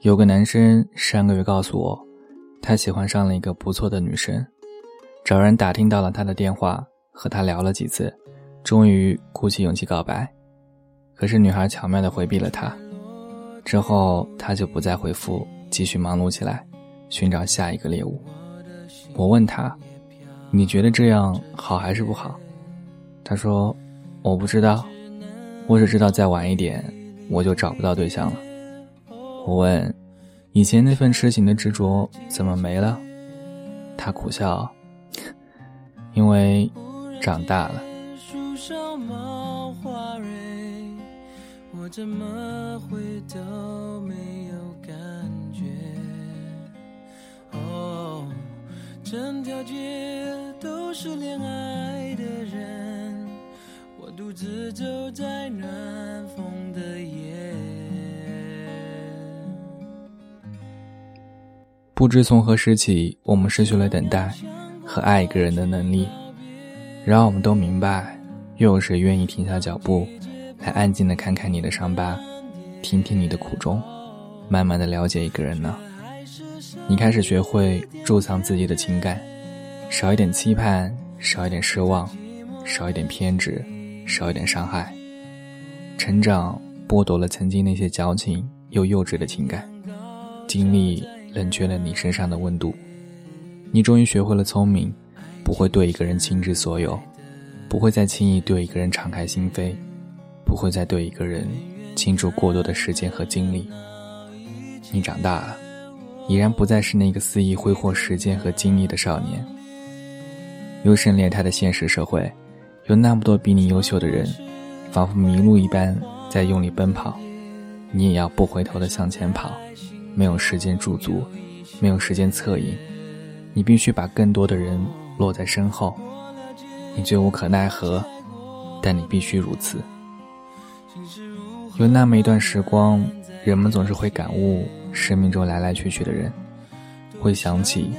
有个男生上个月告诉我，他喜欢上了一个不错的女生，找人打听到了她的电话，和她聊了几次，终于鼓起勇气告白。可是女孩巧妙的回避了他，之后他就不再回复，继续忙碌起来，寻找下一个猎物。我问他：“你觉得这样好还是不好？”他说：“我不知道，我只知道再晚一点，我就找不到对象了。”我问：“以前那份痴情的执着怎么没了？”他苦笑：“因为长大了。”我怎么会都没有感觉？哦，整条街都是恋爱的人，我独自走在暖风不知从何时起，我们失去了等待和爱一个人的能力。然而，我们都明白，又有谁愿意停下脚步？来安静的看看你的伤疤，听听你的苦衷，慢慢的了解一个人呢。你开始学会贮藏自己的情感，少一点期盼，少一点失望，少一点偏执，少一点伤害。成长剥夺了曾经那些矫情又幼稚的情感，经历冷却了你身上的温度。你终于学会了聪明，不会对一个人倾之所有，不会再轻易对一个人敞开心扉。不会再对一个人倾注过多的时间和精力。你长大了，已然不再是那个肆意挥霍时间和精力的少年。优胜劣汰的现实社会，有那么多比你优秀的人，仿佛迷路一般在用力奔跑，你也要不回头的向前跑。没有时间驻足，没有时间侧影，你必须把更多的人落在身后。你最无可奈何，但你必须如此。有那么一段时光，人们总是会感悟生命中来来去去的人，会想起，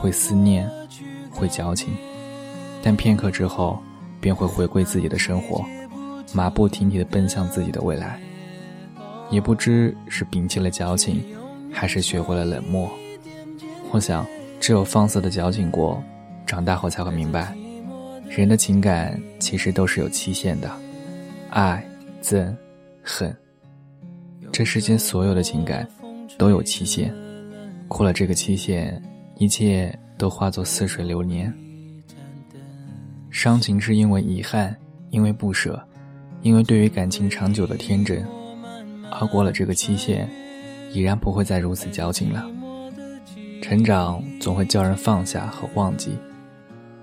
会思念，会矫情，但片刻之后，便会回归自己的生活，马不停蹄地奔向自己的未来。也不知是摒弃了矫情，还是学会了冷漠。我想，只有放肆的矫情过，长大后才会明白，人的情感其实都是有期限的，爱。憎、恨，这世间所有的情感都有期限，过了这个期限，一切都化作似水流年。伤情是因为遗憾，因为不舍，因为对于感情长久的天真，而过了这个期限，已然不会再如此矫情了。成长总会叫人放下和忘记，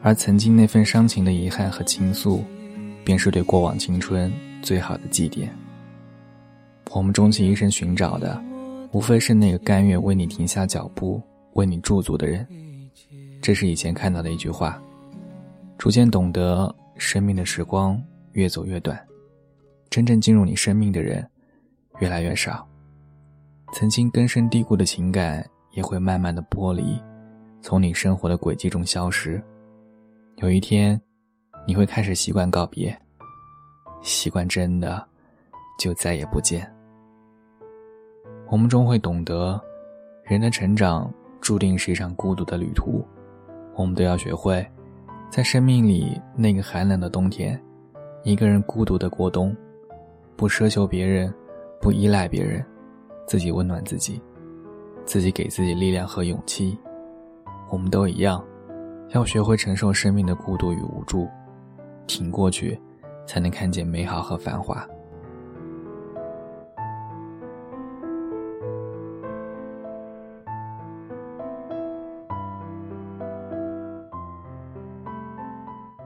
而曾经那份伤情的遗憾和倾诉，便是对过往青春。最好的祭奠。我们终其一生寻找的，无非是那个甘愿为你停下脚步、为你驻足的人。这是以前看到的一句话。逐渐懂得，生命的时光越走越短，真正进入你生命的人越来越少。曾经根深蒂固的情感也会慢慢的剥离，从你生活的轨迹中消失。有一天，你会开始习惯告别。习惯真的，就再也不见。我们终会懂得，人的成长注定是一场孤独的旅途。我们都要学会，在生命里那个寒冷的冬天，一个人孤独的过冬，不奢求别人，不依赖别人，自己温暖自己，自己给自己力量和勇气。我们都一样，要学会承受生命的孤独与无助，挺过去。才能看见美好和繁华。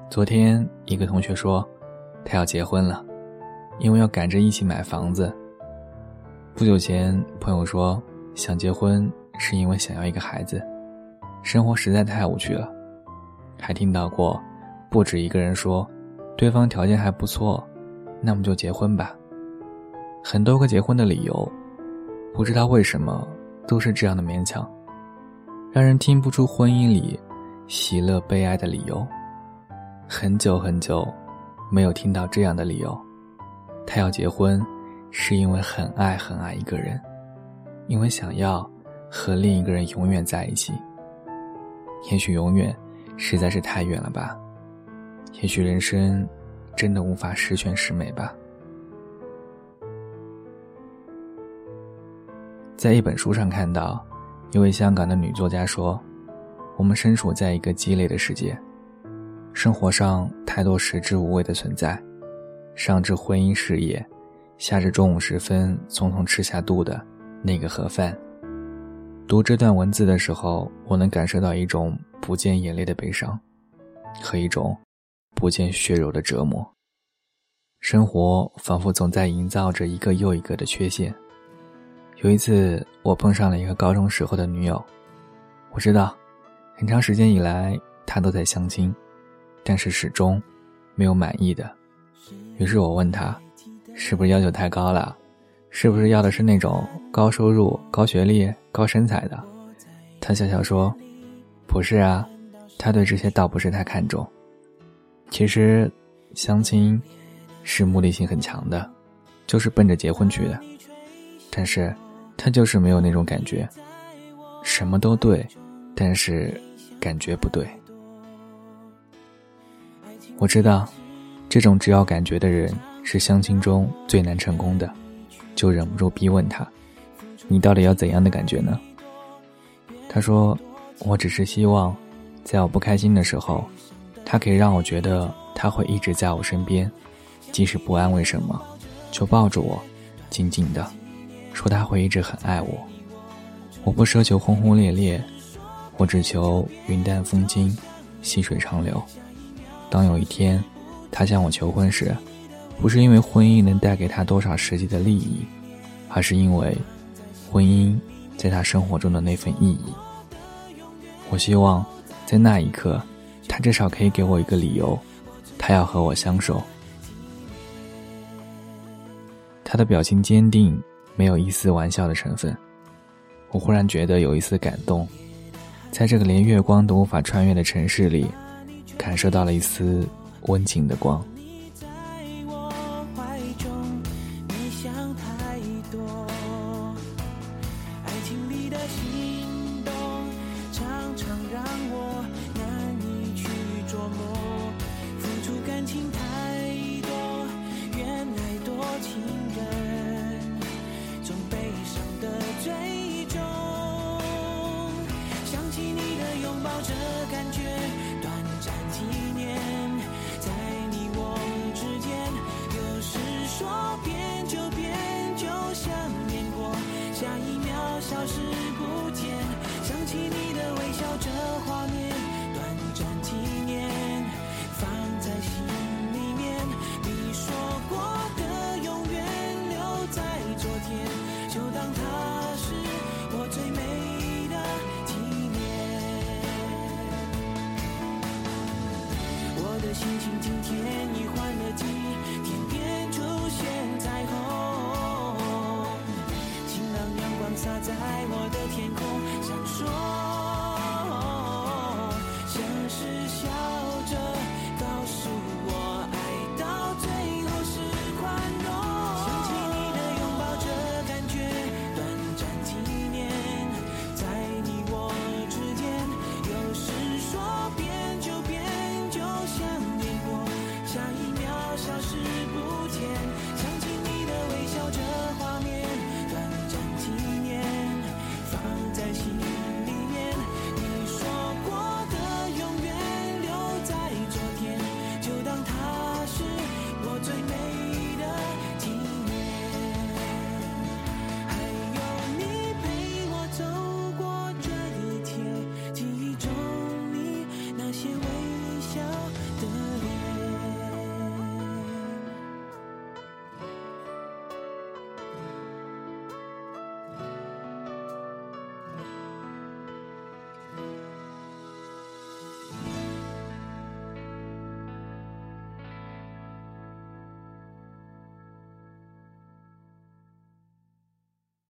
昨天一个同学说，他要结婚了，因为要赶着一起买房子。不久前，朋友说想结婚是因为想要一个孩子，生活实在太无趣了。还听到过，不止一个人说。对方条件还不错，那么就结婚吧。很多个结婚的理由，不知道为什么都是这样的勉强，让人听不出婚姻里喜乐悲哀的理由。很久很久，没有听到这样的理由。他要结婚，是因为很爱很爱一个人，因为想要和另一个人永远在一起。也许永远实在是太远了吧，也许人生真的无法十全十美吧。在一本书上看到，一位香港的女作家说：“我们身处在一个鸡肋的世界，生活上太多食之无味的存在，上至婚姻事业，下至中午时分匆匆吃下肚的那个盒饭。”读这段文字的时候，我能感受到一种不见眼泪的悲伤，和一种不见血肉的折磨。生活仿佛总在营造着一个又一个的缺陷。有一次，我碰上了一个高中时候的女友。我知道，很长时间以来，她都在相亲，但是始终没有满意的。于是我问她，是不是要求太高了？是不是要的是那种高收入、高学历、高身材的？她笑笑说：“不是啊，他对这些倒不是太看重。其实，相亲是目的性很强的，就是奔着结婚去的。但是。”他就是没有那种感觉，什么都对，但是感觉不对。我知道，这种只要感觉的人是相亲中最难成功的，就忍不住逼问他：“你到底要怎样的感觉呢？”他说：“我只是希望，在我不开心的时候，他可以让我觉得他会一直在我身边，即使不安慰什么，就抱着我，紧紧的。”说他会一直很爱我，我不奢求轰轰烈烈，我只求云淡风轻，细水长流。当有一天，他向我求婚时，不是因为婚姻能带给他多少实际的利益，而是因为婚姻在他生活中的那份意义。我希望在那一刻，他至少可以给我一个理由，他要和我相守。他的表情坚定。没有一丝玩笑的成分，我忽然觉得有一丝感动，在这个连月光都无法穿越的城市里，感受到了一丝温情的光。消失不见，想起你的微笑，这画面短暂纪念，放在心里面。你说过的永远留在昨天，就当它是我最美的纪念。我的心情今天已换了季，爱。我，